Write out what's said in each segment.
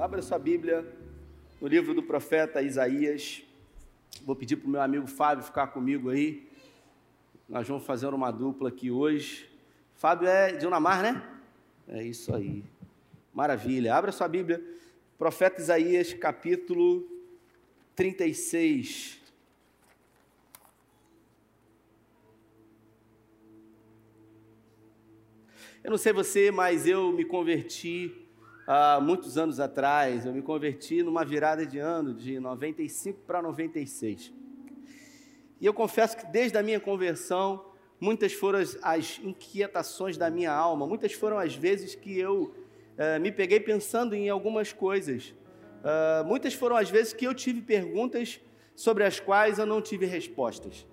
Abra sua Bíblia no livro do profeta Isaías. Vou pedir para o meu amigo Fábio ficar comigo aí. Nós vamos fazer uma dupla aqui hoje. Fábio é de Unamar, né? É isso aí. Maravilha. Abra sua Bíblia. Profeta Isaías, capítulo 36. Eu não sei você, mas eu me converti há muitos anos atrás. Eu me converti numa virada de ano, de 95 para 96. E eu confesso que desde a minha conversão, muitas foram as, inquietações da minha alma, muitas foram as vezes que eu uh, me peguei pensando em algumas coisas. Uh, muitas foram as vezes que eu tive perguntas sobre as quais eu não tive respostas.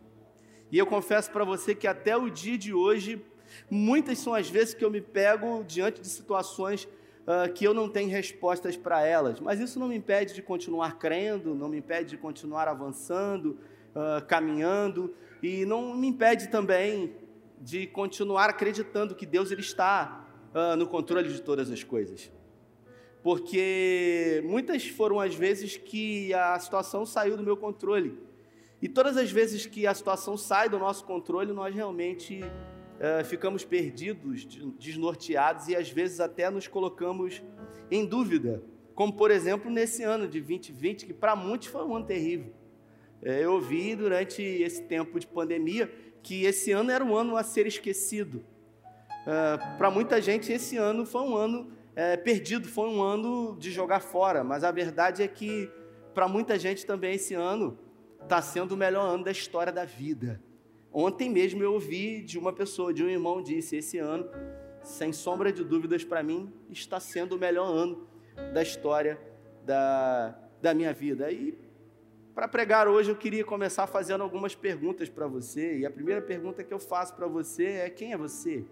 E eu confesso para você que até o dia de hoje Muitas são as vezes que eu me pego diante de situações uh, que eu não tenho respostas para elas, mas isso não me impede de continuar crendo, não me impede de continuar avançando, uh, caminhando, e não me impede também de continuar acreditando que Deus ele está uh, no controle de todas as coisas. Porque muitas foram as vezes que a situação saiu do meu controle. E todas as vezes que a situação sai do nosso controle, nós realmente uh, ficamos perdidos, desnorteados e às vezes até nos colocamos em dúvida. Como, por exemplo, nesse ano de 2020, que para muitos foi um ano terrível. É, eu ouvi durante esse tempo de pandemia que esse ano era um ano a ser esquecido. Uh, para muita gente, esse ano foi um ano é, perdido, foi um ano de jogar fora. Mas a verdade é que, para muita gente também, esse ano está sendo o melhor ano da história da vida. Ontem mesmo eu ouvi de uma pessoa, de um irmão, disse: Esse ano, sem sombra de dúvidas, para mim, está sendo o melhor ano da história da, da minha vida. E para pregar hoje, eu queria começar fazendo algumas perguntas para você. E a primeira pergunta que eu faço para você é: Quem é você?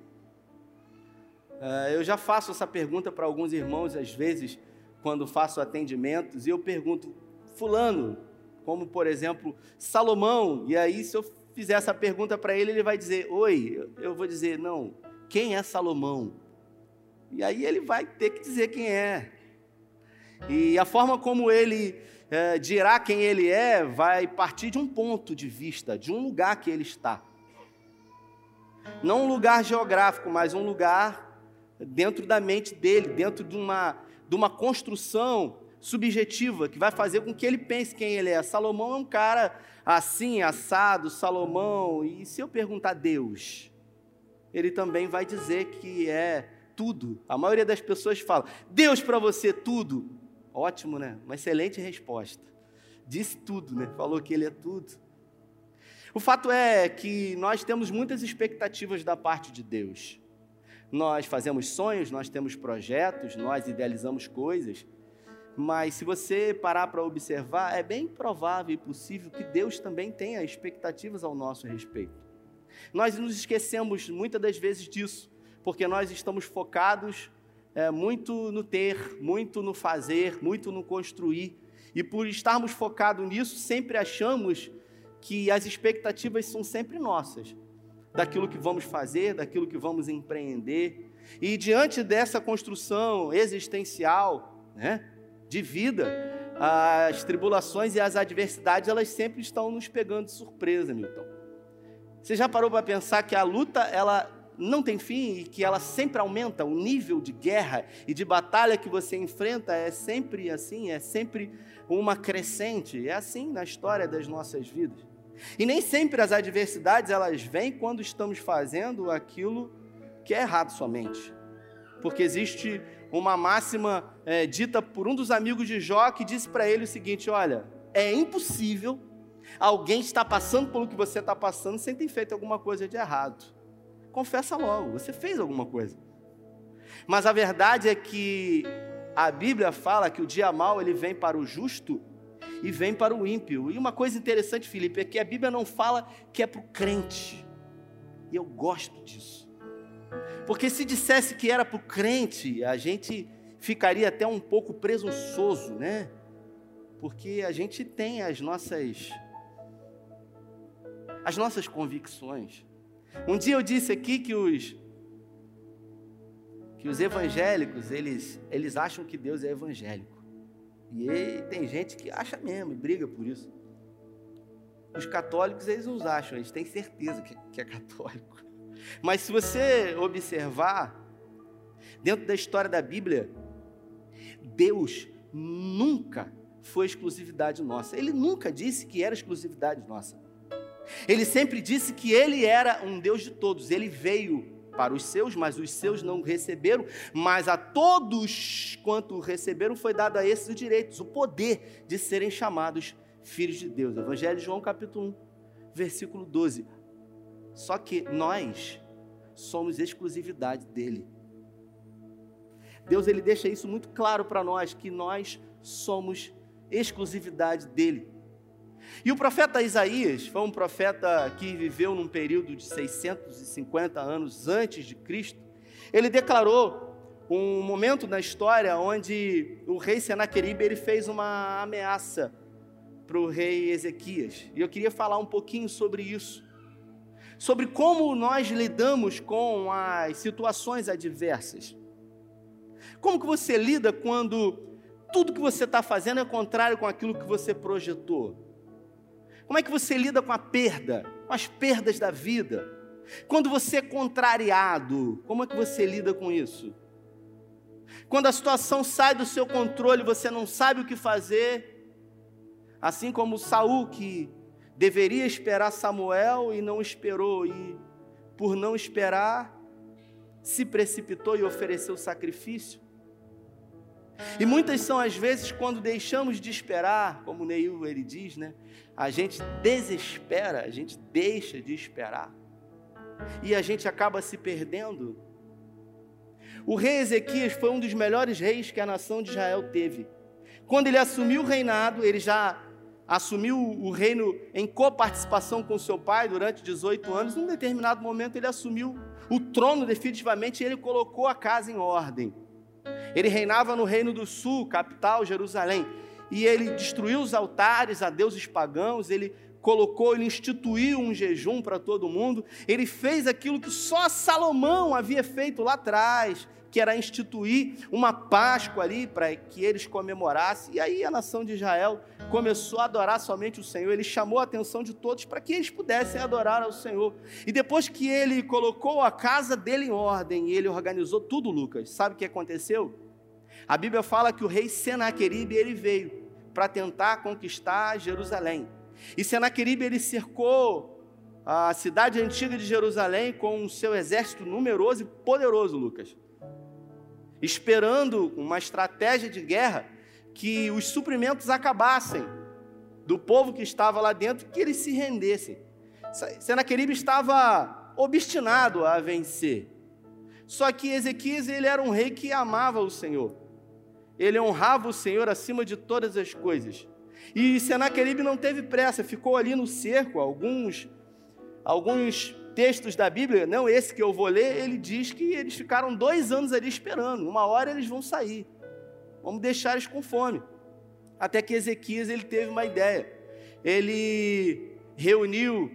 Uh, eu já faço essa pergunta para alguns irmãos, às vezes, quando faço atendimentos, e eu pergunto, Fulano, como por exemplo, Salomão, e aí se eu fizer essa pergunta para ele, ele vai dizer: Oi, eu vou dizer, não, quem é Salomão? E aí ele vai ter que dizer quem é. E a forma como ele é, dirá quem ele é vai partir de um ponto de vista, de um lugar que ele está. Não um lugar geográfico, mas um lugar dentro da mente dele, dentro de uma, de uma construção subjetiva que vai fazer com que ele pense quem ele é. Salomão é um cara assim, assado, Salomão. E se eu perguntar a Deus, ele também vai dizer que é tudo. A maioria das pessoas fala: Deus para você tudo. Ótimo, né? Uma excelente resposta. Disse tudo, né? Falou que ele é tudo. O fato é que nós temos muitas expectativas da parte de Deus. Nós fazemos sonhos, nós temos projetos, nós idealizamos coisas, mas se você parar para observar, é bem provável e possível que Deus também tenha expectativas ao nosso respeito. Nós nos esquecemos muitas das vezes disso, porque nós estamos focados é, muito no ter, muito no fazer, muito no construir. E por estarmos focados nisso, sempre achamos que as expectativas são sempre nossas, daquilo que vamos fazer, daquilo que vamos empreender. E diante dessa construção existencial, né? De vida, as tribulações e as adversidades, elas sempre estão nos pegando de surpresa, Milton. Você já parou para pensar que a luta, ela não tem fim e que ela sempre aumenta, o nível de guerra e de batalha que você enfrenta é sempre assim, é sempre uma crescente, é assim na história das nossas vidas. E nem sempre as adversidades elas vêm quando estamos fazendo aquilo que é errado somente. Porque existe uma máxima é, dita por um dos amigos de Jó que disse para ele o seguinte: Olha, é impossível alguém estar passando pelo que você está passando sem ter feito alguma coisa de errado. Confessa logo, você fez alguma coisa. Mas a verdade é que a Bíblia fala que o dia mal ele vem para o justo e vem para o ímpio. E uma coisa interessante, Felipe, é que a Bíblia não fala que é para o crente. E eu gosto disso. Porque se dissesse que era para o crente, a gente ficaria até um pouco presunçoso, né? Porque a gente tem as nossas as nossas convicções. Um dia eu disse aqui que os que os evangélicos, eles eles acham que Deus é evangélico. E tem gente que acha mesmo e briga por isso. Os católicos, eles não acham, eles têm certeza que, que é católico. Mas se você observar, dentro da história da Bíblia, Deus nunca foi exclusividade nossa. Ele nunca disse que era exclusividade nossa. Ele sempre disse que ele era um Deus de todos. Ele veio para os seus, mas os seus não receberam. Mas a todos quanto receberam foi dado a esses direitos, o poder de serem chamados filhos de Deus. Evangelho de João, capítulo 1, versículo 12. Só que nós somos exclusividade dele. Deus ele deixa isso muito claro para nós que nós somos exclusividade dele. E o profeta Isaías foi um profeta que viveu num período de 650 anos antes de Cristo. Ele declarou um momento na história onde o rei Senaqueribe ele fez uma ameaça para o rei Ezequias. E eu queria falar um pouquinho sobre isso. Sobre como nós lidamos com as situações adversas. Como que você lida quando tudo que você está fazendo é contrário com aquilo que você projetou? Como é que você lida com a perda, com as perdas da vida? Quando você é contrariado, como é que você lida com isso? Quando a situação sai do seu controle, você não sabe o que fazer, assim como Saul que deveria esperar Samuel e não esperou e por não esperar se precipitou e ofereceu sacrifício. E muitas são as vezes quando deixamos de esperar, como Neil ele diz, né? A gente desespera, a gente deixa de esperar. E a gente acaba se perdendo. O rei Ezequias foi um dos melhores reis que a nação de Israel teve. Quando ele assumiu o reinado, ele já assumiu o reino em coparticipação com seu pai durante 18 anos. Num determinado momento, ele assumiu o trono definitivamente e ele colocou a casa em ordem. Ele reinava no reino do sul, capital, Jerusalém. E ele destruiu os altares a deuses pagãos, ele colocou, ele instituiu um jejum para todo mundo. Ele fez aquilo que só Salomão havia feito lá atrás, que era instituir uma Páscoa ali para que eles comemorassem. E aí a nação de Israel começou a adorar somente o Senhor. Ele chamou a atenção de todos para que eles pudessem adorar ao Senhor. E depois que ele colocou a casa dele em ordem e ele organizou tudo, Lucas, sabe o que aconteceu? A Bíblia fala que o rei Senaqueribe ele veio para tentar conquistar Jerusalém. E Senaqueribe ele cercou a cidade antiga de Jerusalém com o seu exército numeroso e poderoso, Lucas. Esperando uma estratégia de guerra que os suprimentos acabassem do povo que estava lá dentro, que eles se rendessem. Senaqueribe estava obstinado a vencer. Só que Ezequias ele era um rei que amava o Senhor ele honrava o Senhor acima de todas as coisas. E Senaqueribe não teve pressa, ficou ali no cerco. Alguns, alguns textos da Bíblia, não esse que eu vou ler, ele diz que eles ficaram dois anos ali esperando. Uma hora eles vão sair. Vamos deixar eles com fome. Até que Ezequias ele teve uma ideia. Ele reuniu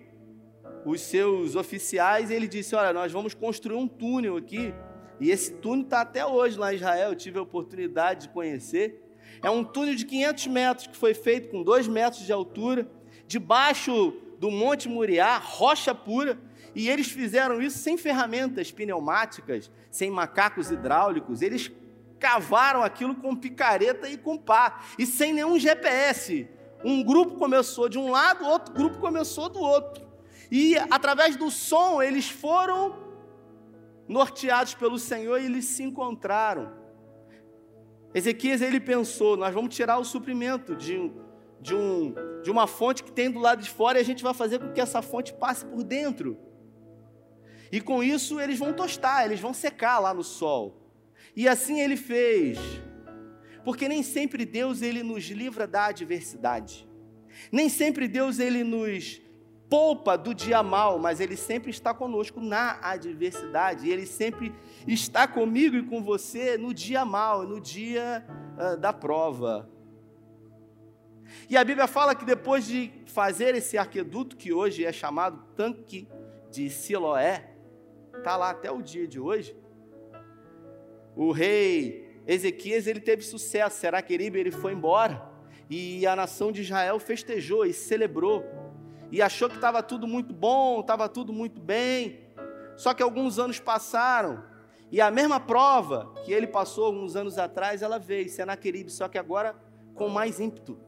os seus oficiais e ele disse: Olha, nós vamos construir um túnel aqui e esse túnel está até hoje lá em Israel, eu tive a oportunidade de conhecer. É um túnel de 500 metros que foi feito com 2 metros de altura, debaixo do Monte Muriá, rocha pura. E eles fizeram isso sem ferramentas pneumáticas, sem macacos hidráulicos. Eles cavaram aquilo com picareta e com pá, e sem nenhum GPS. Um grupo começou de um lado, outro grupo começou do outro. E através do som eles foram norteados pelo Senhor, e eles se encontraram. Ezequias ele pensou: nós vamos tirar o suprimento de, de, um, de uma fonte que tem do lado de fora e a gente vai fazer com que essa fonte passe por dentro. E com isso eles vão tostar, eles vão secar lá no sol. E assim ele fez. Porque nem sempre Deus ele nos livra da adversidade. Nem sempre Deus ele nos poupa do dia mal, mas Ele sempre está conosco na adversidade, Ele sempre está comigo e com você no dia mal, no dia uh, da prova. E a Bíblia fala que depois de fazer esse arqueduto, que hoje é chamado tanque de Siloé, está lá até o dia de hoje, o rei Ezequias ele teve sucesso, Senaqueribe ele foi embora e a nação de Israel festejou e celebrou e achou que estava tudo muito bom, estava tudo muito bem. Só que alguns anos passaram e a mesma prova que ele passou alguns anos atrás, ela veio, Senaqueribe, só que agora com mais ímpeto,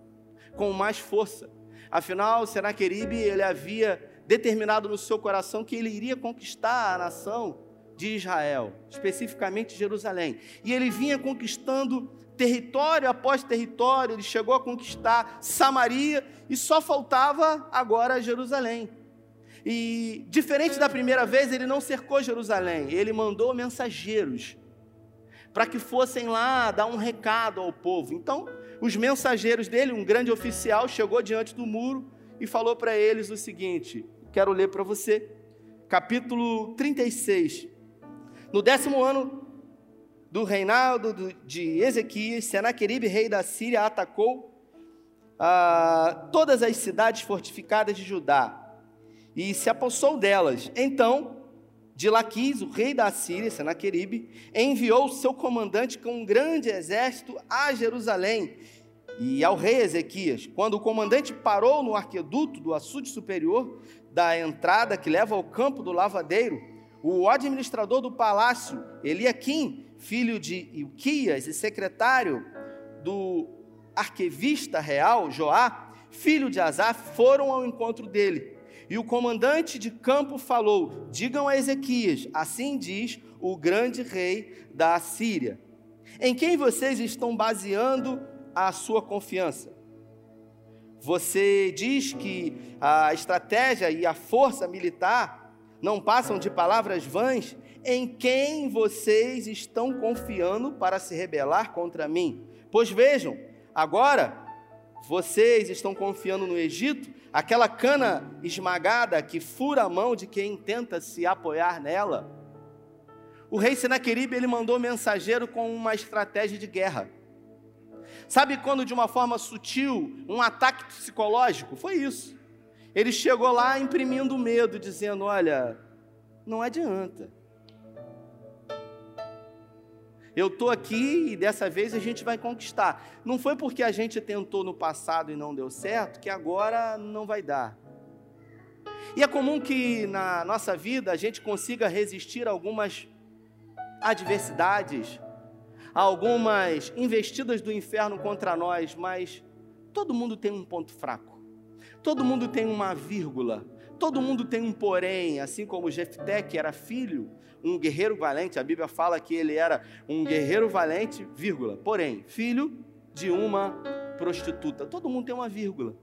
com mais força. Afinal, Senaqueribe, ele havia determinado no seu coração que ele iria conquistar a nação de Israel, especificamente Jerusalém. E ele vinha conquistando território após território, ele chegou a conquistar Samaria e só faltava agora Jerusalém. E diferente da primeira vez, ele não cercou Jerusalém, ele mandou mensageiros para que fossem lá dar um recado ao povo. Então, os mensageiros dele, um grande oficial, chegou diante do muro e falou para eles o seguinte: quero ler para você, capítulo 36. No décimo ano do reinado de Ezequias, Senaqueribe, rei da Síria, atacou ah, todas as cidades fortificadas de Judá e se apossou delas. Então, de Laquis, o rei da Síria, Senaqueribe, enviou seu comandante com um grande exército a Jerusalém e ao rei Ezequias. Quando o comandante parou no arqueduto do açude superior da entrada que leva ao campo do lavadeiro, o administrador do palácio, Eliakim, filho de Ilquias e secretário do arquivista real, Joá, filho de Asaf, foram ao encontro dele. E o comandante de campo falou: Digam a Ezequias, assim diz o grande rei da Assíria. Em quem vocês estão baseando a sua confiança? Você diz que a estratégia e a força militar não passam de palavras vãs? Em quem vocês estão confiando para se rebelar contra mim? Pois vejam, agora vocês estão confiando no Egito, aquela cana esmagada que fura a mão de quem tenta se apoiar nela. O rei Senaqueribe ele mandou mensageiro com uma estratégia de guerra. Sabe quando de uma forma sutil, um ataque psicológico? Foi isso. Ele chegou lá imprimindo medo, dizendo: "Olha, não adianta. Eu estou aqui e dessa vez a gente vai conquistar. Não foi porque a gente tentou no passado e não deu certo que agora não vai dar. E é comum que na nossa vida a gente consiga resistir a algumas adversidades, a algumas investidas do inferno contra nós, mas todo mundo tem um ponto fraco. Todo mundo tem uma vírgula. Todo mundo tem um porém, assim como Jefté, que era filho, um guerreiro valente, a Bíblia fala que ele era um guerreiro valente, vírgula, porém, filho de uma prostituta. Todo mundo tem uma vírgula.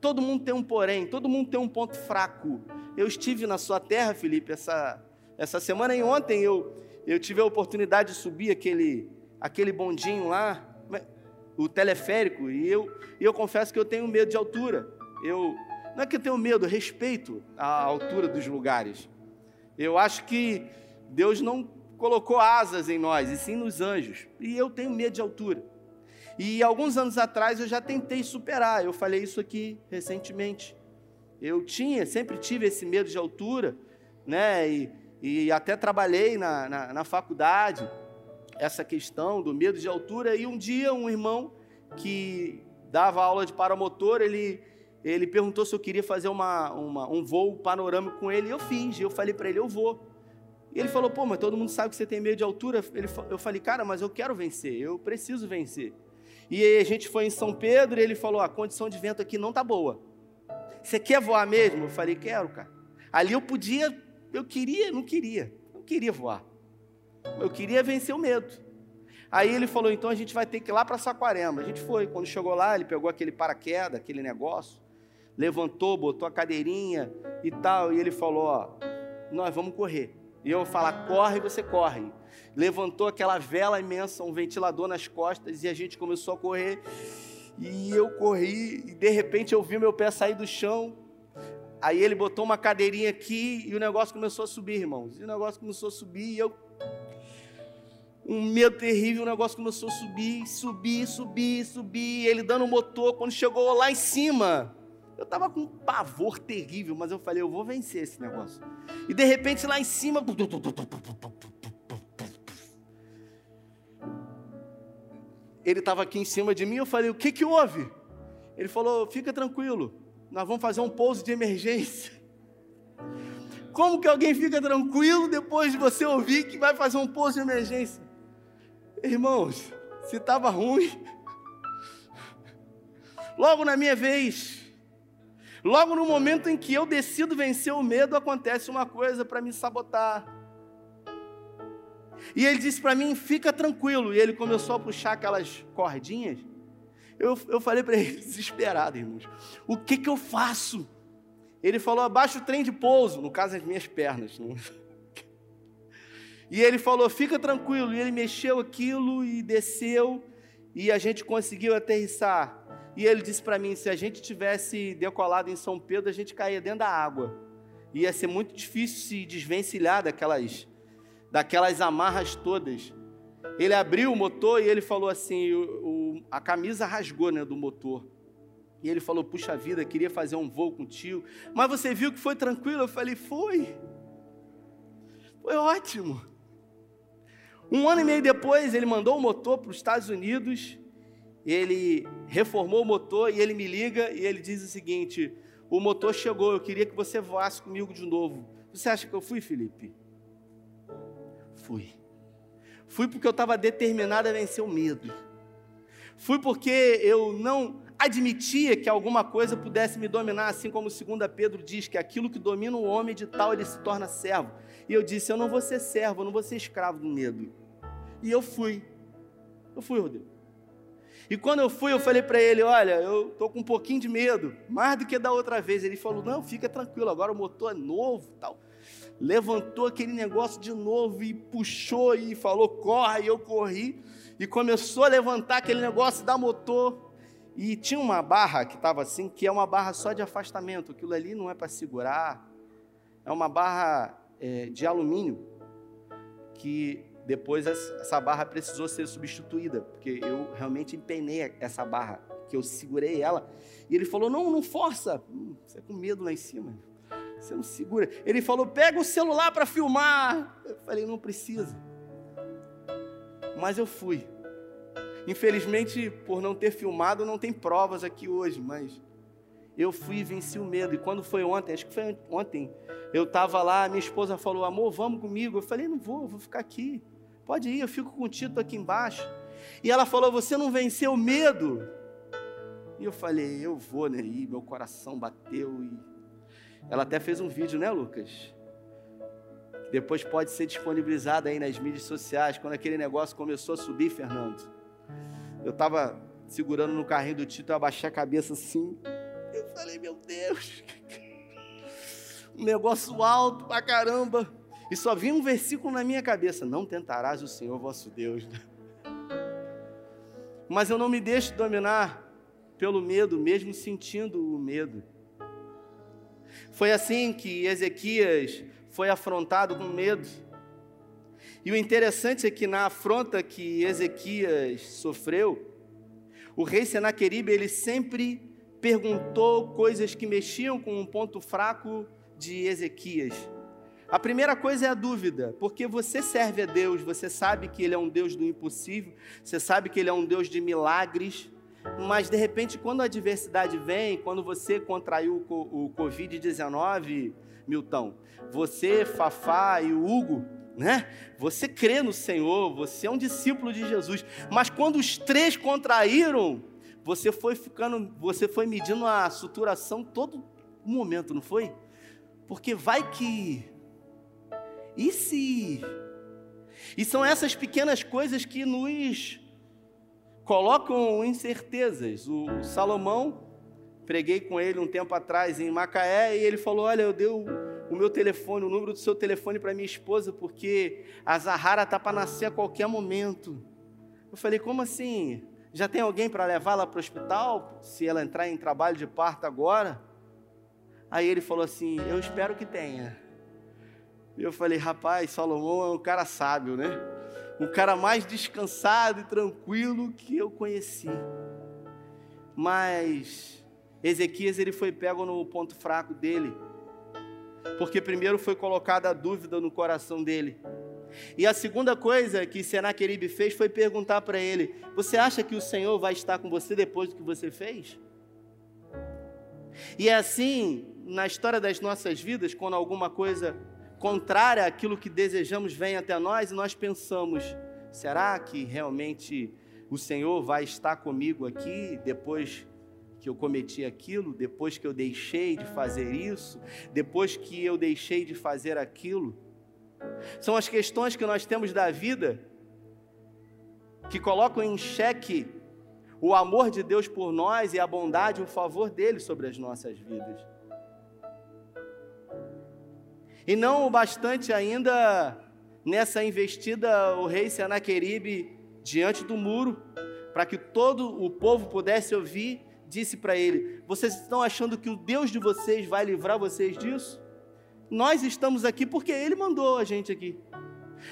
Todo mundo tem um porém, todo mundo tem um ponto fraco. Eu estive na sua terra, Felipe, essa, essa semana e ontem eu, eu tive a oportunidade de subir aquele, aquele bondinho lá, o teleférico, e eu, e eu confesso que eu tenho medo de altura. Eu, não é que eu tenho medo, eu respeito a altura dos lugares. Eu acho que Deus não colocou asas em nós, e sim nos anjos. E eu tenho medo de altura. E alguns anos atrás eu já tentei superar. Eu falei isso aqui recentemente. Eu tinha, sempre tive esse medo de altura, né? E, e até trabalhei na, na, na faculdade essa questão do medo de altura. E um dia um irmão que dava aula de paramotor, ele ele perguntou se eu queria fazer uma, uma, um voo panorâmico com ele, e eu fiz, eu falei para ele, eu vou. E ele falou, pô, mas todo mundo sabe que você tem medo de altura. Ele, eu falei, cara, mas eu quero vencer, eu preciso vencer. E a gente foi em São Pedro e ele falou, a condição de vento aqui não tá boa. Você quer voar mesmo? Eu falei, quero, cara. Ali eu podia, eu queria, não queria, não queria voar. Eu queria vencer o medo. Aí ele falou, então a gente vai ter que ir lá para Saquarema. A gente foi. Quando chegou lá, ele pegou aquele paraquedas, aquele negócio levantou, botou a cadeirinha e tal, e ele falou: Ó, nós vamos correr. E eu falar: corre, você corre. Levantou aquela vela imensa, um ventilador nas costas, e a gente começou a correr. E eu corri, e de repente eu vi meu pé sair do chão. Aí ele botou uma cadeirinha aqui e o negócio começou a subir, irmãos. E o negócio começou a subir e eu. Um medo terrível, o negócio começou a subir, subir, subir, subir. Ele dando o motor, quando chegou lá em cima, eu estava com um pavor terrível, mas eu falei, eu vou vencer esse negócio. E de repente lá em cima. ele estava aqui em cima de mim, eu falei, o que que houve? Ele falou, fica tranquilo, nós vamos fazer um pouso de emergência. Como que alguém fica tranquilo depois de você ouvir que vai fazer um pouso de emergência? Irmãos, se estava ruim, logo na minha vez, logo no momento em que eu decido vencer o medo, acontece uma coisa para me sabotar. E ele disse para mim: fica tranquilo. E ele começou a puxar aquelas cordinhas. Eu, eu falei para ele, desesperado, irmãos: o que, que eu faço? Ele falou: abaixa o trem de pouso, no caso, as minhas pernas. E ele falou: fica tranquilo. E ele mexeu aquilo e desceu. E a gente conseguiu aterrissar. E ele disse para mim: se a gente tivesse decolado em São Pedro, a gente caía dentro da água. Ia ser muito difícil se desvencilhar daquelas, daquelas amarras todas. Ele abriu o motor e ele falou assim: o, o, a camisa rasgou né, do motor. E ele falou: Puxa vida, queria fazer um voo contigo. Mas você viu que foi tranquilo? Eu falei: Foi. Foi ótimo. Um ano e meio depois, ele mandou o motor para os Estados Unidos. Ele reformou o motor e ele me liga e ele diz o seguinte: O motor chegou, eu queria que você voasse comigo de novo. Você acha que eu fui, Felipe? Fui. Fui porque eu estava determinado a vencer o medo. Fui porque eu não admitia que alguma coisa pudesse me dominar, assim como 2 Pedro diz que aquilo que domina o homem de tal ele se torna servo. E eu disse: Eu não vou ser servo, eu não vou ser escravo do medo. E eu fui. Eu fui, Rodrigo. E quando eu fui, eu falei para ele: Olha, eu estou com um pouquinho de medo, mais do que da outra vez. Ele falou: Não, fica tranquilo, agora o motor é novo tal. Levantou aquele negócio de novo e puxou e falou: Corre. E eu corri. E começou a levantar aquele negócio da motor. E tinha uma barra que estava assim, que é uma barra só de afastamento. Aquilo ali não é para segurar. É uma barra é, de alumínio que depois essa barra precisou ser substituída, porque eu realmente empenei essa barra, que eu segurei ela. E ele falou: Não, não força. Hum, você é com medo lá em cima. Você não segura. Ele falou: Pega o celular para filmar. Eu falei: Não precisa. Mas eu fui. Infelizmente, por não ter filmado, não tem provas aqui hoje, mas eu fui e venci o medo. E quando foi ontem, acho que foi ontem, eu estava lá, minha esposa falou: amor, vamos comigo. Eu falei: não vou, vou ficar aqui. Pode ir, eu fico contigo aqui embaixo. E ela falou: você não venceu o medo? E eu falei: eu vou, né? E meu coração bateu. E ela até fez um vídeo, né, Lucas? Depois pode ser disponibilizado aí nas mídias sociais. Quando aquele negócio começou a subir, Fernando eu estava segurando no carrinho do Tito, eu abaixei a cabeça assim. Falei, meu Deus, um negócio alto pra caramba. E só vinha um versículo na minha cabeça: Não tentarás o Senhor vosso Deus. Mas eu não me deixo dominar pelo medo, mesmo sentindo o medo. Foi assim que Ezequias foi afrontado com medo. E o interessante é que na afronta que Ezequias sofreu, o rei Senaqueribe ele sempre perguntou coisas que mexiam com um ponto fraco de Ezequias. A primeira coisa é a dúvida, porque você serve a Deus, você sabe que Ele é um Deus do impossível, você sabe que Ele é um Deus de milagres, mas de repente, quando a adversidade vem, quando você contraiu o Covid-19, Milton, você, Fafá e o Hugo, né? Você crê no Senhor, você é um discípulo de Jesus. Mas quando os três contraíram, você foi ficando, você foi medindo a suturação todo momento, não foi? Porque vai que e se E são essas pequenas coisas que nos colocam incertezas. O Salomão preguei com ele um tempo atrás em Macaé e ele falou: "Olha, eu dei o meu telefone, o número do seu telefone para minha esposa, porque a Zahara está para nascer a qualquer momento. Eu falei, como assim? Já tem alguém para levá-la para o hospital, se ela entrar em trabalho de parto agora? Aí ele falou assim: Eu espero que tenha. E eu falei: Rapaz, Salomão é um cara sábio, né? Um cara mais descansado e tranquilo que eu conheci. Mas Ezequias ele foi pego no ponto fraco dele porque primeiro foi colocada a dúvida no coração dele. E a segunda coisa que Senaqueribe fez foi perguntar para ele: Você acha que o Senhor vai estar com você depois do que você fez? E é assim, na história das nossas vidas, quando alguma coisa contrária àquilo que desejamos vem até nós e nós pensamos: será que realmente o Senhor vai estar comigo aqui depois que eu cometi aquilo, depois que eu deixei de fazer isso, depois que eu deixei de fazer aquilo? São as questões que nós temos da vida que colocam em xeque o amor de Deus por nós e a bondade e o favor dele sobre as nossas vidas. E não o bastante ainda nessa investida, o rei Senaqueribe, diante do muro, para que todo o povo pudesse ouvir, disse para ele: Vocês estão achando que o Deus de vocês vai livrar vocês disso? Nós estamos aqui porque Ele mandou a gente aqui.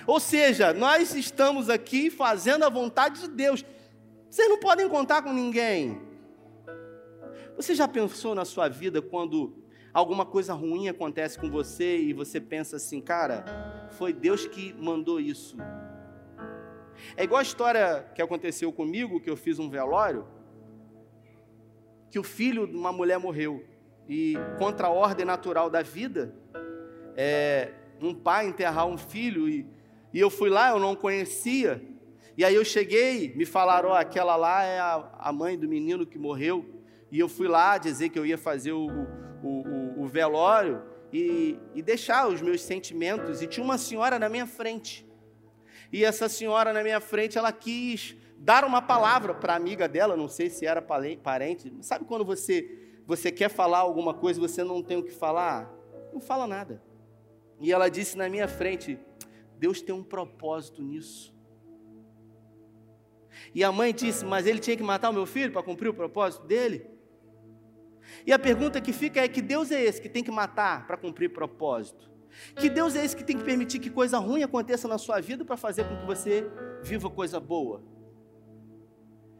Ou seja, nós estamos aqui fazendo a vontade de Deus. Vocês não podem contar com ninguém. Você já pensou na sua vida quando alguma coisa ruim acontece com você e você pensa assim, cara, foi Deus que mandou isso? É igual a história que aconteceu comigo, que eu fiz um velório, que o filho de uma mulher morreu. E contra a ordem natural da vida, é, um pai enterrar um filho e, e eu fui lá, eu não conhecia. E aí eu cheguei, me falaram, ó, aquela lá é a, a mãe do menino que morreu. E eu fui lá dizer que eu ia fazer o, o, o, o velório e, e deixar os meus sentimentos. E tinha uma senhora na minha frente. E essa senhora na minha frente, ela quis dar uma palavra para a amiga dela, não sei se era parente. Sabe quando você você quer falar alguma coisa e você não tem o que falar? Não fala nada. E ela disse na minha frente: Deus tem um propósito nisso. E a mãe disse: Mas ele tinha que matar o meu filho para cumprir o propósito dele? E a pergunta que fica é: que Deus é esse que tem que matar para cumprir propósito? Que Deus é esse que tem que permitir que coisa ruim aconteça na sua vida para fazer com que você viva coisa boa?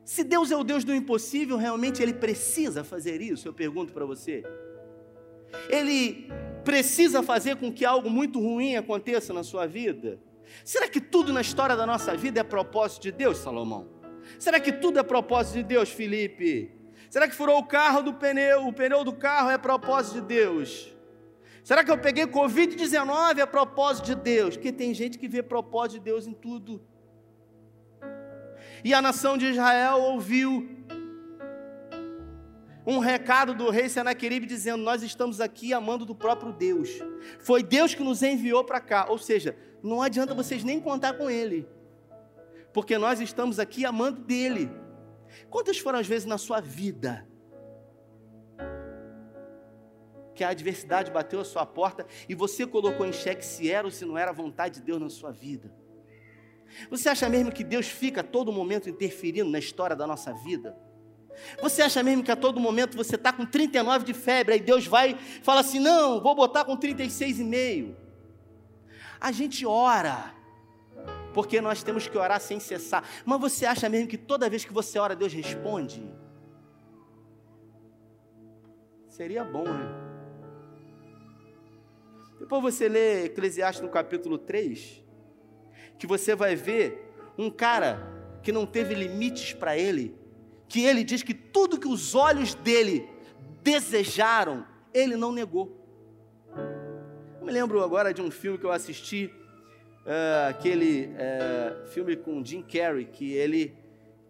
Se Deus é o Deus do impossível, realmente Ele precisa fazer isso? Eu pergunto para você. Ele precisa fazer com que algo muito ruim aconteça na sua vida? Será que tudo na história da nossa vida é propósito de Deus, Salomão? Será que tudo é propósito de Deus, Felipe? Será que furou o carro do pneu, o pneu do carro é propósito de Deus? Será que eu peguei Covid-19 é propósito de Deus? Porque tem gente que vê propósito de Deus em tudo. E a nação de Israel ouviu um recado do rei Senaqueribe dizendo: Nós estamos aqui amando do próprio Deus. Foi Deus que nos enviou para cá. Ou seja, não adianta vocês nem contar com Ele, porque nós estamos aqui amando dele. Quantas foram as vezes na sua vida que a adversidade bateu a sua porta e você colocou em xeque se era ou se não era a vontade de Deus na sua vida? Você acha mesmo que Deus fica a todo momento interferindo na história da nossa vida? Você acha mesmo que a todo momento você está com 39 de febre, aí Deus vai e fala assim: não, vou botar com 36,5. A gente ora, porque nós temos que orar sem cessar. Mas você acha mesmo que toda vez que você ora, Deus responde? Seria bom, né? Depois você lê Eclesiastes no capítulo 3, que você vai ver um cara que não teve limites para ele, que ele diz que tudo que os olhos dele desejaram, ele não negou. Eu me lembro agora de um filme que eu assisti, uh, aquele uh, filme com Jim Carrey, que ele,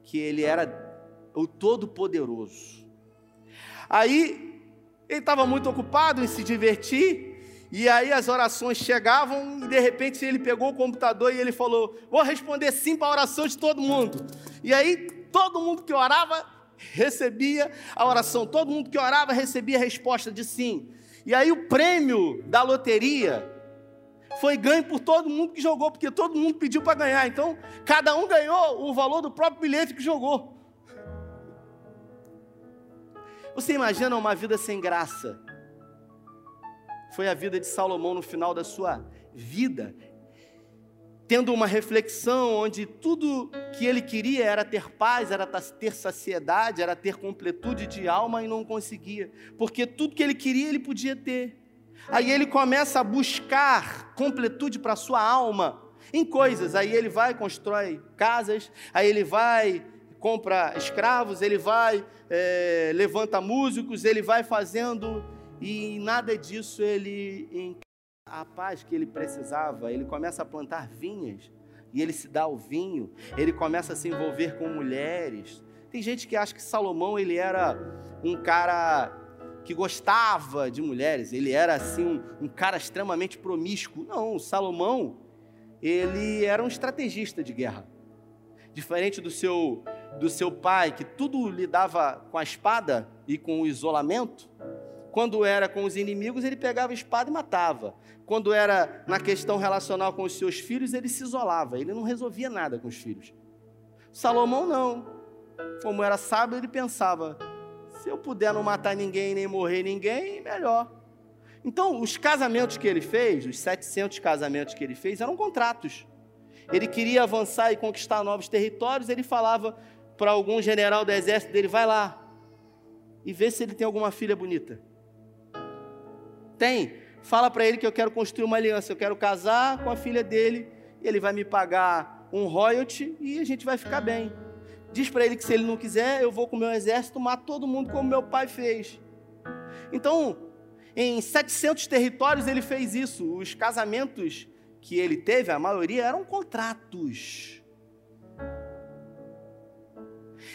que ele era o Todo-Poderoso. Aí ele estava muito ocupado em se divertir, e aí as orações chegavam e de repente ele pegou o computador e ele falou: Vou responder sim para a oração de todo mundo. E aí todo mundo que orava recebia a oração, todo mundo que orava recebia a resposta de sim. E aí o prêmio da loteria foi ganho por todo mundo que jogou, porque todo mundo pediu para ganhar. Então, cada um ganhou o valor do próprio bilhete que jogou. Você imagina uma vida sem graça? Foi a vida de Salomão no final da sua vida tendo uma reflexão onde tudo que ele queria era ter paz, era ter saciedade, era ter completude de alma e não conseguia, porque tudo que ele queria ele podia ter. Aí ele começa a buscar completude para sua alma, em coisas. Aí ele vai, constrói casas, aí ele vai, compra escravos, ele vai, é, levanta músicos, ele vai fazendo, e nada disso ele a paz que ele precisava. Ele começa a plantar vinhas e ele se dá ao vinho. Ele começa a se envolver com mulheres. Tem gente que acha que Salomão ele era um cara que gostava de mulheres. Ele era assim um, um cara extremamente promíscuo. Não, Salomão ele era um estrategista de guerra. Diferente do seu do seu pai, que tudo lidava com a espada e com o isolamento, quando era com os inimigos, ele pegava a espada e matava. Quando era na questão relacional com os seus filhos, ele se isolava, ele não resolvia nada com os filhos. Salomão não. Como era sábio, ele pensava: se eu puder não matar ninguém nem morrer ninguém, melhor. Então, os casamentos que ele fez, os 700 casamentos que ele fez, eram contratos. Ele queria avançar e conquistar novos territórios, ele falava para algum general do exército dele: vai lá e vê se ele tem alguma filha bonita. Tem. Fala para ele que eu quero construir uma aliança, eu quero casar com a filha dele, e ele vai me pagar um royalty e a gente vai ficar bem. Diz para ele que se ele não quiser, eu vou com o meu exército matar todo mundo como meu pai fez. Então, em 700 territórios ele fez isso. Os casamentos que ele teve, a maioria eram contratos.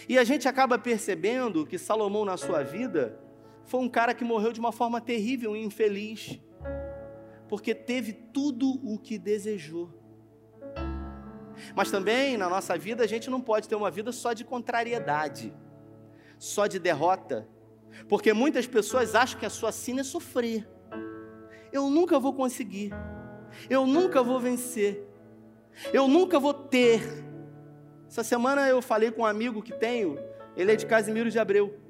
E a gente acaba percebendo que Salomão, na sua vida, foi um cara que morreu de uma forma terrível e infeliz, porque teve tudo o que desejou. Mas também na nossa vida a gente não pode ter uma vida só de contrariedade, só de derrota, porque muitas pessoas acham que a sua sina é sofrer. Eu nunca vou conseguir, eu nunca vou vencer, eu nunca vou ter. Essa semana eu falei com um amigo que tenho, ele é de Casimiro de Abreu.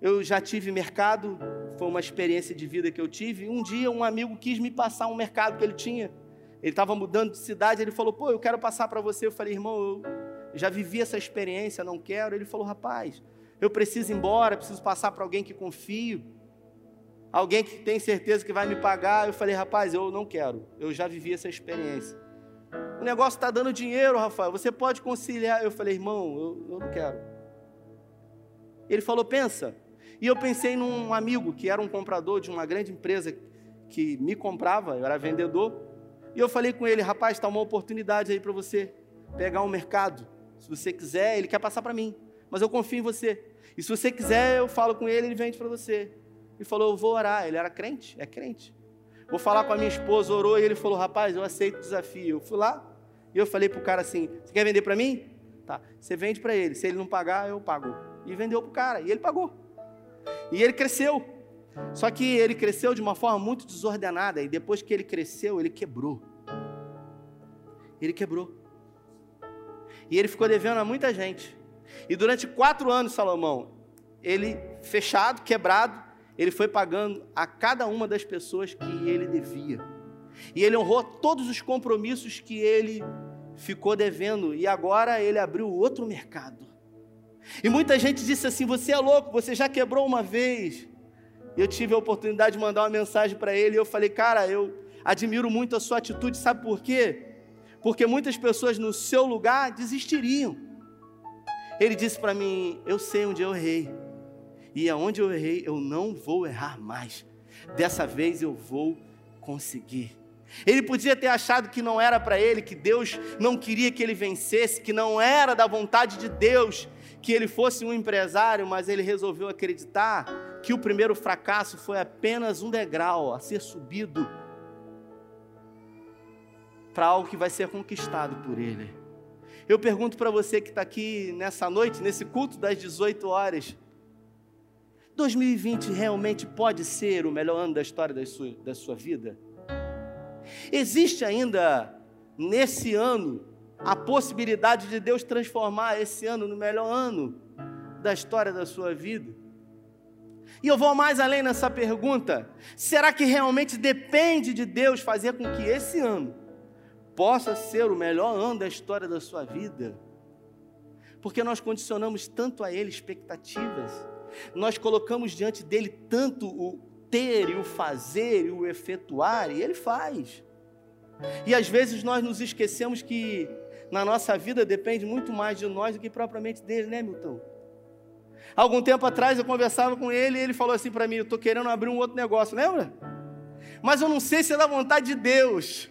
Eu já tive mercado, foi uma experiência de vida que eu tive. Um dia um amigo quis me passar um mercado que ele tinha. Ele estava mudando de cidade, ele falou: "Pô, eu quero passar para você". Eu falei: "Irmão, eu já vivi essa experiência, não quero". Ele falou: "Rapaz, eu preciso ir embora, preciso passar para alguém que confio, alguém que tem certeza que vai me pagar". Eu falei: "Rapaz, eu não quero. Eu já vivi essa experiência". O negócio está dando dinheiro, Rafael. Você pode conciliar? Eu falei: "Irmão, eu, eu não quero". Ele falou: "Pensa, e eu pensei num amigo que era um comprador de uma grande empresa que me comprava, eu era vendedor. E eu falei com ele, rapaz, está uma oportunidade aí para você pegar um mercado. Se você quiser, ele quer passar para mim, mas eu confio em você. E se você quiser, eu falo com ele, ele vende para você. Ele falou, eu vou orar. Ele era crente? É crente. Vou falar com a minha esposa, orou, e ele falou, rapaz, eu aceito o desafio. Eu fui lá e eu falei para o cara assim, você quer vender para mim? Tá, você vende para ele. Se ele não pagar, eu pago. E vendeu para o cara, e ele pagou. E ele cresceu. Só que ele cresceu de uma forma muito desordenada. E depois que ele cresceu, ele quebrou. Ele quebrou. E ele ficou devendo a muita gente. E durante quatro anos, Salomão, ele fechado, quebrado, ele foi pagando a cada uma das pessoas que ele devia. E ele honrou todos os compromissos que ele ficou devendo. E agora ele abriu outro mercado. E muita gente disse assim: Você é louco, você já quebrou uma vez. Eu tive a oportunidade de mandar uma mensagem para ele. E eu falei: Cara, eu admiro muito a sua atitude, sabe por quê? Porque muitas pessoas no seu lugar desistiriam. Ele disse para mim: Eu sei onde eu errei. E aonde eu errei, eu não vou errar mais. Dessa vez eu vou conseguir. Ele podia ter achado que não era para ele, que Deus não queria que ele vencesse, que não era da vontade de Deus que ele fosse um empresário, mas ele resolveu acreditar que o primeiro fracasso foi apenas um degrau a ser subido para algo que vai ser conquistado por ele. Eu pergunto para você que está aqui nessa noite, nesse culto das 18 horas: 2020 realmente pode ser o melhor ano da história da sua, da sua vida? Existe ainda nesse ano a possibilidade de Deus transformar esse ano no melhor ano da história da sua vida? E eu vou mais além nessa pergunta: será que realmente depende de Deus fazer com que esse ano possa ser o melhor ano da história da sua vida? Porque nós condicionamos tanto a Ele expectativas, nós colocamos diante dele tanto o ter e o fazer e o efetuar, e Ele faz. E às vezes nós nos esquecemos que na nossa vida depende muito mais de nós do que propriamente dele, né, Milton? Algum tempo atrás eu conversava com ele e ele falou assim para mim: Eu estou querendo abrir um outro negócio, lembra? Mas eu não sei se é da vontade de Deus.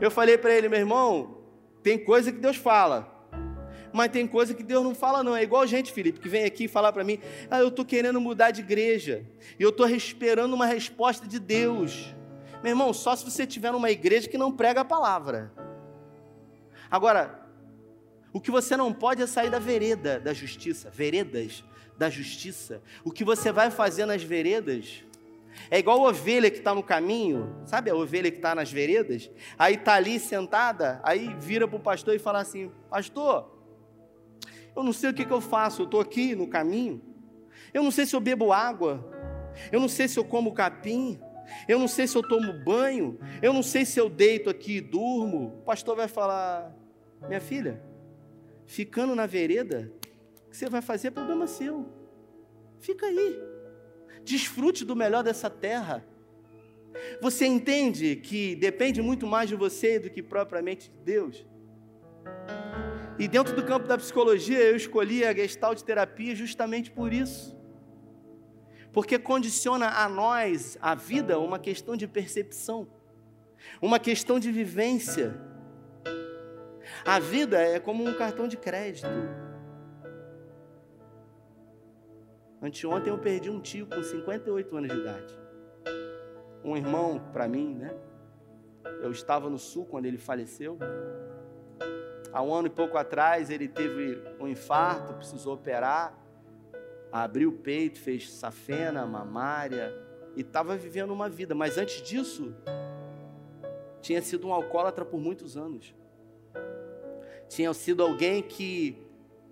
Eu falei para ele, meu irmão, tem coisa que Deus fala, mas tem coisa que Deus não fala, não. É igual gente, Felipe, que vem aqui falar para mim: Ah, eu estou querendo mudar de igreja, e eu estou esperando uma resposta de Deus. Meu irmão, só se você estiver numa igreja que não prega a palavra. Agora, o que você não pode é sair da vereda da justiça, veredas da justiça. O que você vai fazer nas veredas é igual a ovelha que está no caminho, sabe a ovelha que está nas veredas? Aí está ali sentada, aí vira para o pastor e fala assim: Pastor, eu não sei o que, que eu faço, eu estou aqui no caminho, eu não sei se eu bebo água, eu não sei se eu como capim, eu não sei se eu tomo banho, eu não sei se eu deito aqui e durmo. O pastor vai falar: Minha filha, ficando na vereda, o que você vai fazer é problema seu. Fica aí. Desfrute do melhor dessa terra. Você entende que depende muito mais de você do que propriamente de Deus? E dentro do campo da psicologia, eu escolhi a gestalt terapia justamente por isso. Porque condiciona a nós, a vida, uma questão de percepção, uma questão de vivência. A vida é como um cartão de crédito. Anteontem eu perdi um tio com 58 anos de idade. Um irmão para mim, né? Eu estava no sul quando ele faleceu. Há um ano e pouco atrás ele teve um infarto, precisou operar. Abriu o peito, fez safena, mamária e estava vivendo uma vida. Mas antes disso, tinha sido um alcoólatra por muitos anos tinha sido alguém que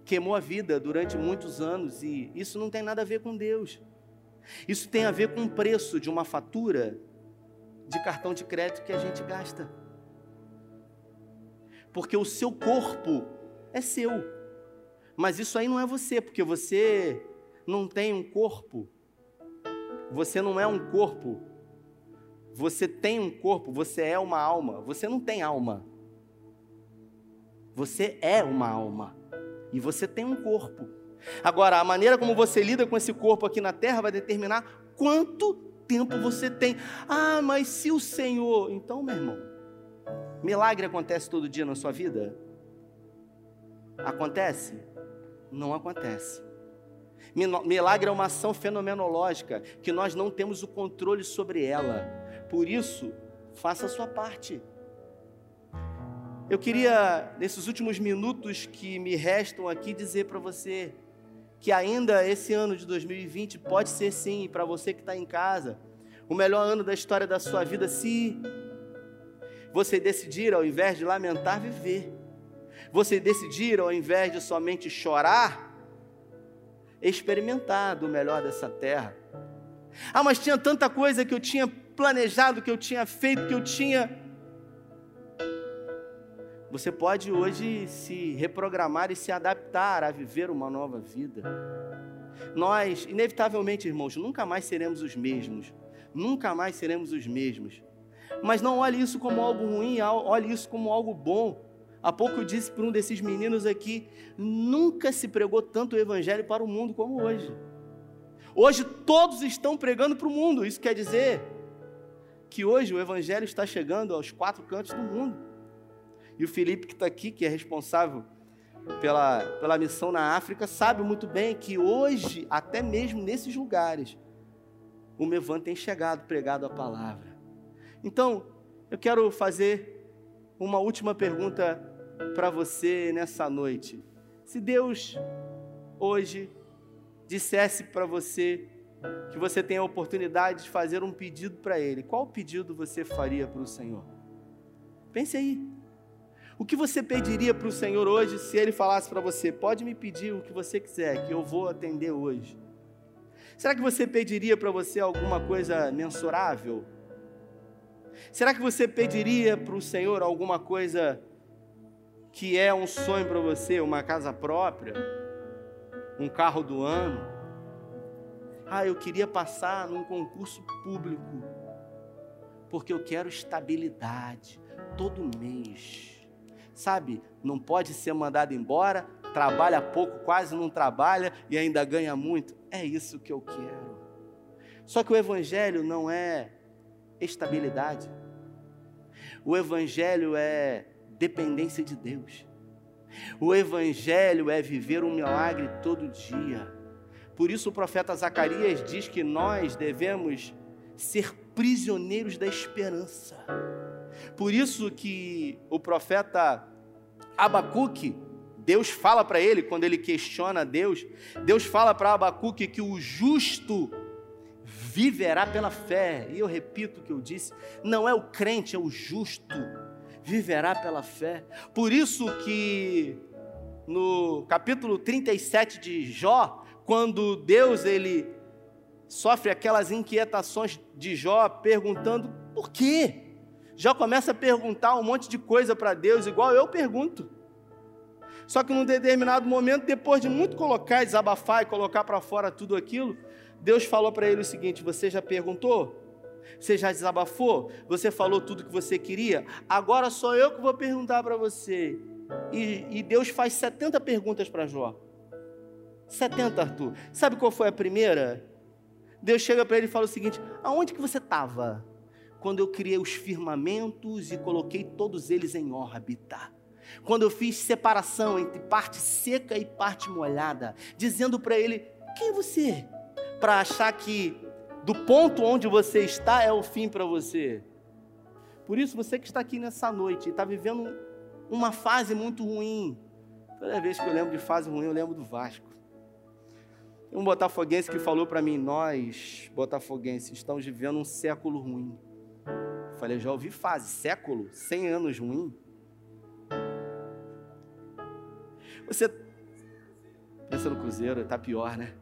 queimou a vida durante muitos anos e isso não tem nada a ver com Deus. Isso tem a ver com o preço de uma fatura de cartão de crédito que a gente gasta. Porque o seu corpo é seu. Mas isso aí não é você, porque você não tem um corpo. Você não é um corpo. Você tem um corpo, você é uma alma. Você não tem alma. Você é uma alma e você tem um corpo. Agora, a maneira como você lida com esse corpo aqui na terra vai determinar quanto tempo você tem. Ah, mas se o Senhor. Então, meu irmão, milagre acontece todo dia na sua vida? Acontece? Não acontece. Milagre é uma ação fenomenológica que nós não temos o controle sobre ela. Por isso, faça a sua parte. Eu queria, nesses últimos minutos que me restam aqui, dizer para você que ainda esse ano de 2020 pode ser sim, para você que está em casa, o melhor ano da história da sua vida, se você decidir, ao invés de lamentar, viver. Você decidir, ao invés de somente chorar, experimentar do melhor dessa terra. Ah, mas tinha tanta coisa que eu tinha planejado, que eu tinha feito, que eu tinha você pode hoje se reprogramar e se adaptar a viver uma nova vida. Nós, inevitavelmente, irmãos, nunca mais seremos os mesmos. Nunca mais seremos os mesmos. Mas não olhe isso como algo ruim, olhe isso como algo bom. Há pouco eu disse para um desses meninos aqui: nunca se pregou tanto o evangelho para o mundo como hoje. Hoje todos estão pregando para o mundo. Isso quer dizer que hoje o evangelho está chegando aos quatro cantos do mundo. E o Felipe, que está aqui, que é responsável pela, pela missão na África, sabe muito bem que hoje, até mesmo nesses lugares, o Mevan tem chegado pregado a palavra. Então, eu quero fazer uma última pergunta para você nessa noite. Se Deus hoje dissesse para você que você tem a oportunidade de fazer um pedido para Ele, qual pedido você faria para o Senhor? Pense aí. O que você pediria para o Senhor hoje se Ele falasse para você: pode me pedir o que você quiser, que eu vou atender hoje? Será que você pediria para você alguma coisa mensurável? Será que você pediria para o Senhor alguma coisa que é um sonho para você, uma casa própria, um carro do ano? Ah, eu queria passar num concurso público porque eu quero estabilidade todo mês. Sabe, não pode ser mandado embora, trabalha pouco, quase não trabalha e ainda ganha muito. É isso que eu quero. Só que o Evangelho não é estabilidade. O Evangelho é dependência de Deus. O Evangelho é viver um milagre todo dia. Por isso o profeta Zacarias diz que nós devemos ser prisioneiros da esperança. Por isso que o profeta Abacuque, Deus fala para ele, quando ele questiona Deus, Deus fala para Abacuque que o justo viverá pela fé. E eu repito o que eu disse: não é o crente, é o justo viverá pela fé. Por isso que no capítulo 37 de Jó, quando Deus ele sofre aquelas inquietações de Jó, perguntando por quê? Jó começa a perguntar um monte de coisa para Deus, igual eu pergunto. Só que num determinado momento, depois de muito colocar, desabafar e colocar para fora tudo aquilo, Deus falou para ele o seguinte: Você já perguntou? Você já desabafou? Você falou tudo que você queria? Agora sou eu que vou perguntar para você. E, e, Deus faz 70 perguntas para Jó. 70, Arthur. Sabe qual foi a primeira? Deus chega para ele e fala o seguinte: Aonde que você estava quando eu criei os firmamentos e coloquei todos eles em órbita? Quando eu fiz separação entre parte seca e parte molhada, dizendo para ele: Quem é você? Para achar que do ponto onde você está é o fim para você. Por isso, você que está aqui nessa noite e está vivendo uma fase muito ruim. Toda vez que eu lembro de fase ruim, eu lembro do Vasco. Tem um botafoguense que falou para mim: Nós, botafoguenses, estamos vivendo um século ruim. Falei: Já ouvi fase, século, 100 anos ruim. Você pensa no Cruzeiro, está pior, né?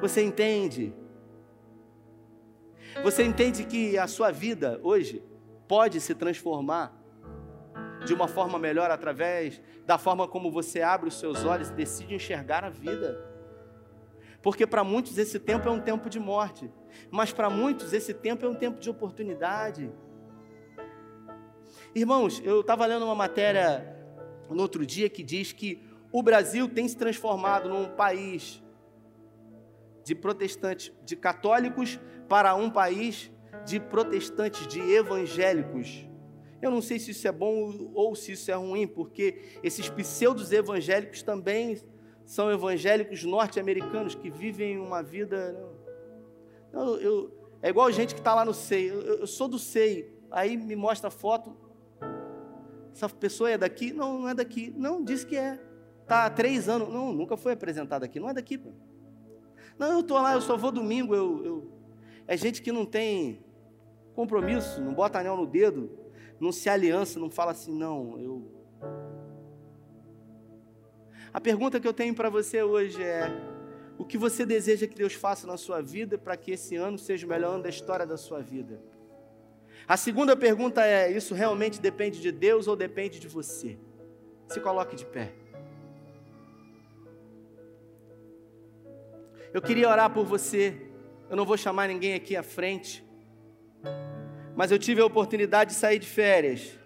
Você entende? Você entende que a sua vida hoje pode se transformar de uma forma melhor através da forma como você abre os seus olhos e decide enxergar a vida. Porque para muitos esse tempo é um tempo de morte, mas para muitos esse tempo é um tempo de oportunidade. Irmãos, eu estava lendo uma matéria no outro dia que diz que o Brasil tem se transformado num país de protestantes, de católicos para um país de protestantes, de evangélicos. Eu não sei se isso é bom ou se isso é ruim, porque esses pseudos evangélicos também são evangélicos norte-americanos que vivem uma vida. Não, eu, é igual gente que está lá no SEI. Eu, eu, sou do SEI. Aí me mostra a foto. Essa pessoa é daqui? Não, não é daqui. Não, diz que é. Está há três anos. Não, nunca foi apresentado aqui. Não é daqui. Pô. Não, eu estou lá, eu só vou domingo. Eu, eu... É gente que não tem compromisso, não bota anel no dedo, não se aliança, não fala assim, não, eu. A pergunta que eu tenho para você hoje é: o que você deseja que Deus faça na sua vida para que esse ano seja o melhor ano da história da sua vida? A segunda pergunta é: isso realmente depende de Deus ou depende de você? Se coloque de pé. Eu queria orar por você. Eu não vou chamar ninguém aqui à frente. Mas eu tive a oportunidade de sair de férias.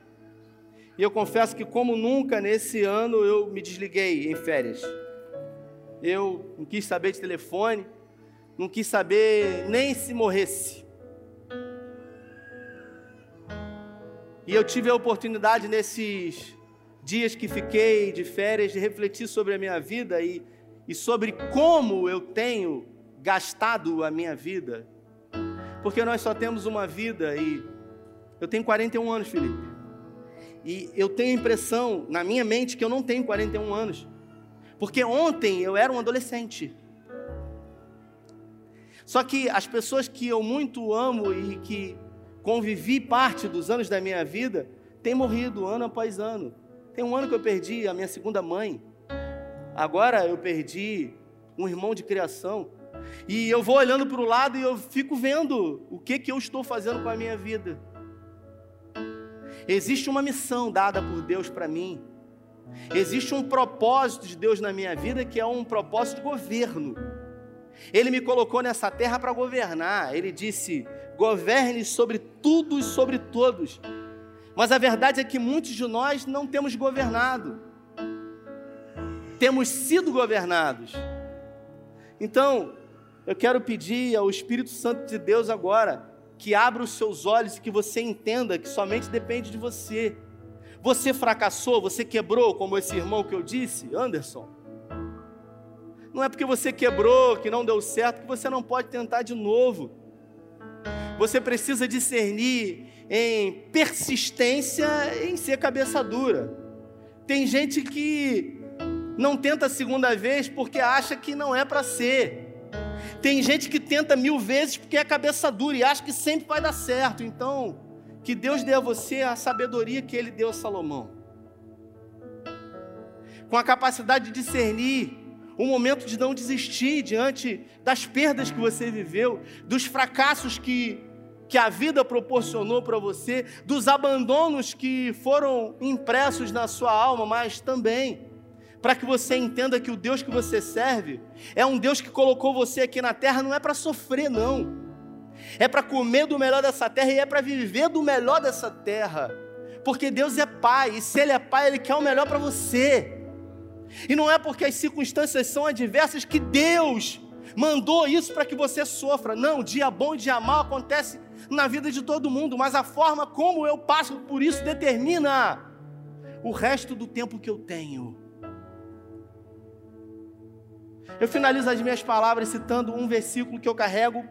E eu confesso que, como nunca nesse ano, eu me desliguei em férias. Eu não quis saber de telefone, não quis saber nem se morresse. E eu tive a oportunidade nesses dias que fiquei de férias de refletir sobre a minha vida e e sobre como eu tenho gastado a minha vida. Porque nós só temos uma vida e eu tenho 41 anos, Felipe. E eu tenho a impressão na minha mente que eu não tenho 41 anos. Porque ontem eu era um adolescente. Só que as pessoas que eu muito amo e que convivi parte dos anos da minha vida têm morrido ano após ano. Tem um ano que eu perdi a minha segunda mãe. Agora eu perdi um irmão de criação. E eu vou olhando para o lado e eu fico vendo o que, que eu estou fazendo com a minha vida. Existe uma missão dada por Deus para mim. Existe um propósito de Deus na minha vida que é um propósito de governo. Ele me colocou nessa terra para governar. Ele disse: governe sobre tudo e sobre todos. Mas a verdade é que muitos de nós não temos governado, temos sido governados. Então, eu quero pedir ao Espírito Santo de Deus agora que abra os seus olhos e que você entenda que somente depende de você. Você fracassou, você quebrou, como esse irmão que eu disse, Anderson. Não é porque você quebrou, que não deu certo, que você não pode tentar de novo. Você precisa discernir em persistência em ser cabeça dura. Tem gente que não tenta a segunda vez porque acha que não é para ser. Tem gente que tenta mil vezes porque é cabeça dura e acha que sempre vai dar certo. Então, que Deus dê a você a sabedoria que Ele deu a Salomão. Com a capacidade de discernir o momento de não desistir diante das perdas que você viveu, dos fracassos que, que a vida proporcionou para você, dos abandonos que foram impressos na sua alma, mas também para que você entenda que o Deus que você serve é um Deus que colocou você aqui na terra, não é para sofrer, não, é para comer do melhor dessa terra e é para viver do melhor dessa terra, porque Deus é Pai, e se Ele é Pai, Ele quer o melhor para você. E não é porque as circunstâncias são adversas que Deus mandou isso para que você sofra. Não, dia bom e dia mal acontece na vida de todo mundo, mas a forma como eu passo por isso determina o resto do tempo que eu tenho. Eu finalizo as minhas palavras citando um versículo que eu carrego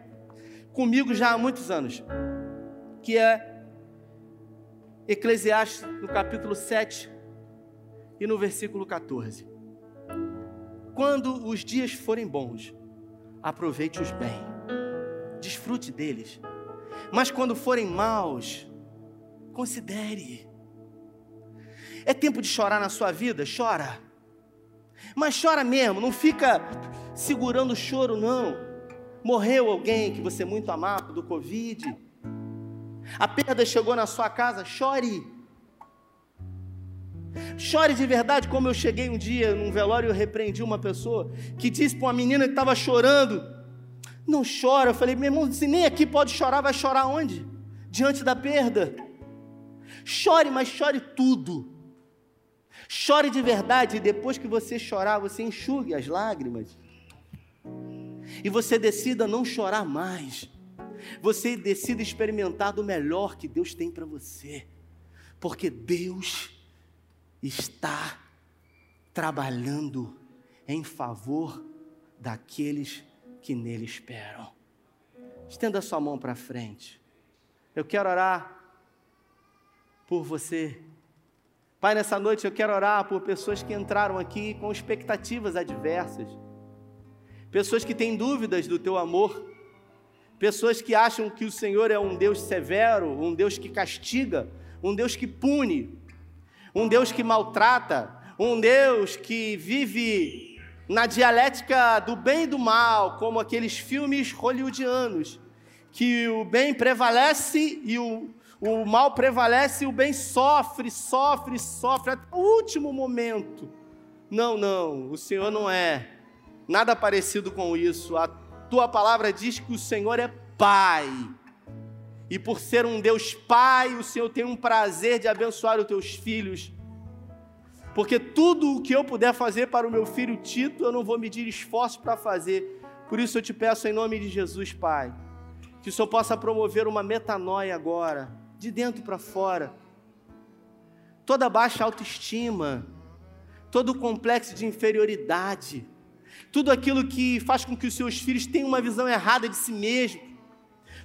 comigo já há muitos anos, que é Eclesiastes, no capítulo 7 e no versículo 14. Quando os dias forem bons, aproveite-os bem, desfrute deles. Mas quando forem maus, considere. É tempo de chorar na sua vida? Chora. Mas chora mesmo, não fica segurando o choro, não. Morreu alguém que você muito amava do Covid. A perda chegou na sua casa, chore. Chore de verdade, como eu cheguei um dia num velório e repreendi uma pessoa que disse para uma menina que estava chorando: Não chora. Eu falei, meu irmão, se nem aqui pode chorar, vai chorar onde? Diante da perda. Chore, mas chore tudo. Chore de verdade, e depois que você chorar, você enxugue as lágrimas. E você decida não chorar mais. Você decida experimentar do melhor que Deus tem para você. Porque Deus está trabalhando em favor daqueles que nele esperam. Estenda sua mão para frente. Eu quero orar por você. Pai, nessa noite eu quero orar por pessoas que entraram aqui com expectativas adversas, pessoas que têm dúvidas do teu amor, pessoas que acham que o Senhor é um Deus severo, um Deus que castiga, um Deus que pune, um Deus que maltrata, um Deus que vive na dialética do bem e do mal, como aqueles filmes hollywoodianos, que o bem prevalece e o, o mal prevalece e o bem sofre, sofre, sofre até o último momento. Não, não, o Senhor não é nada parecido com isso. A tua palavra diz que o Senhor é Pai. E por ser um Deus Pai, o Senhor tem um prazer de abençoar os teus filhos. Porque tudo o que eu puder fazer para o meu filho Tito, eu não vou medir esforço para fazer. Por isso eu te peço em nome de Jesus, Pai, que o Senhor possa promover uma metanoia agora, de dentro para fora. Toda baixa autoestima, todo complexo de inferioridade, tudo aquilo que faz com que os seus filhos tenham uma visão errada de si mesmo,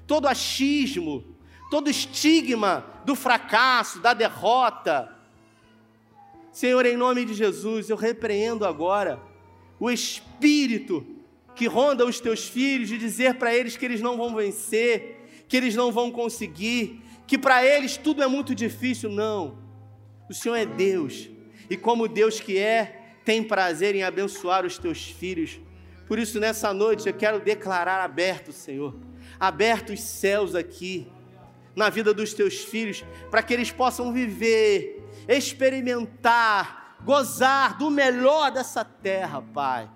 todo achismo, todo estigma do fracasso, da derrota. Senhor, em nome de Jesus, eu repreendo agora o espírito que ronda os teus filhos de dizer para eles que eles não vão vencer, que eles não vão conseguir, que para eles tudo é muito difícil. Não. O Senhor é Deus, e como Deus que é, tem prazer em abençoar os teus filhos. Por isso, nessa noite, eu quero declarar aberto, Senhor, aberto os céus aqui, na vida dos teus filhos, para que eles possam viver, experimentar, gozar do melhor dessa terra, Pai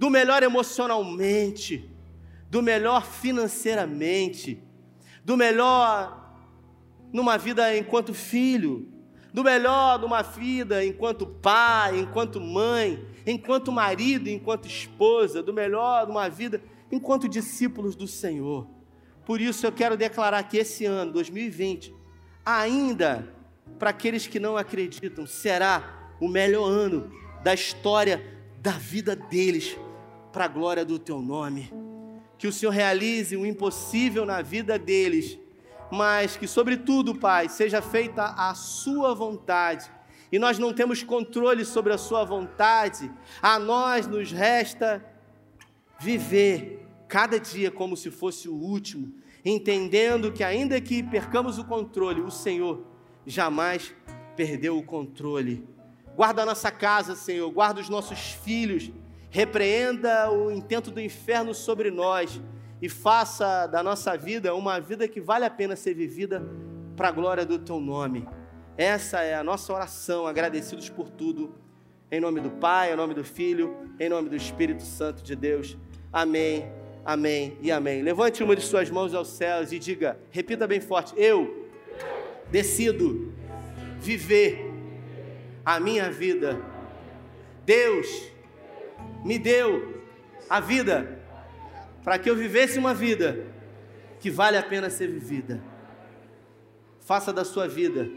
do melhor emocionalmente, do melhor financeiramente, do melhor numa vida enquanto filho, do melhor numa vida enquanto pai, enquanto mãe, enquanto marido, enquanto esposa, do melhor numa vida enquanto discípulos do Senhor. Por isso eu quero declarar que esse ano, 2020, ainda para aqueles que não acreditam, será o melhor ano da história da vida deles, para a glória do teu nome. Que o Senhor realize o impossível na vida deles, mas que, sobretudo, Pai, seja feita a Sua vontade. E nós não temos controle sobre a Sua vontade, a nós nos resta viver cada dia como se fosse o último, entendendo que, ainda que percamos o controle, o Senhor jamais perdeu o controle. Guarda a nossa casa, Senhor, guarda os nossos filhos, repreenda o intento do inferno sobre nós e faça da nossa vida uma vida que vale a pena ser vivida para a glória do Teu nome. Essa é a nossa oração, agradecidos por tudo. Em nome do Pai, em nome do Filho, em nome do Espírito Santo de Deus. Amém, amém e amém. Levante uma de suas mãos aos céus e diga, repita bem forte: Eu decido viver a minha vida. Deus me deu a vida para que eu vivesse uma vida que vale a pena ser vivida. Faça da sua vida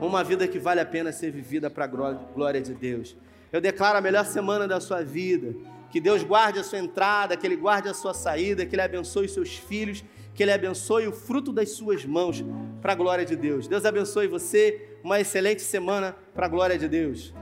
uma vida que vale a pena ser vivida para a glória de Deus. Eu declaro a melhor semana da sua vida. Que Deus guarde a sua entrada, que Ele guarde a sua saída, que Ele abençoe seus filhos que Ele abençoe o fruto das suas mãos para a glória de Deus. Deus abençoe você, uma excelente semana para a glória de Deus.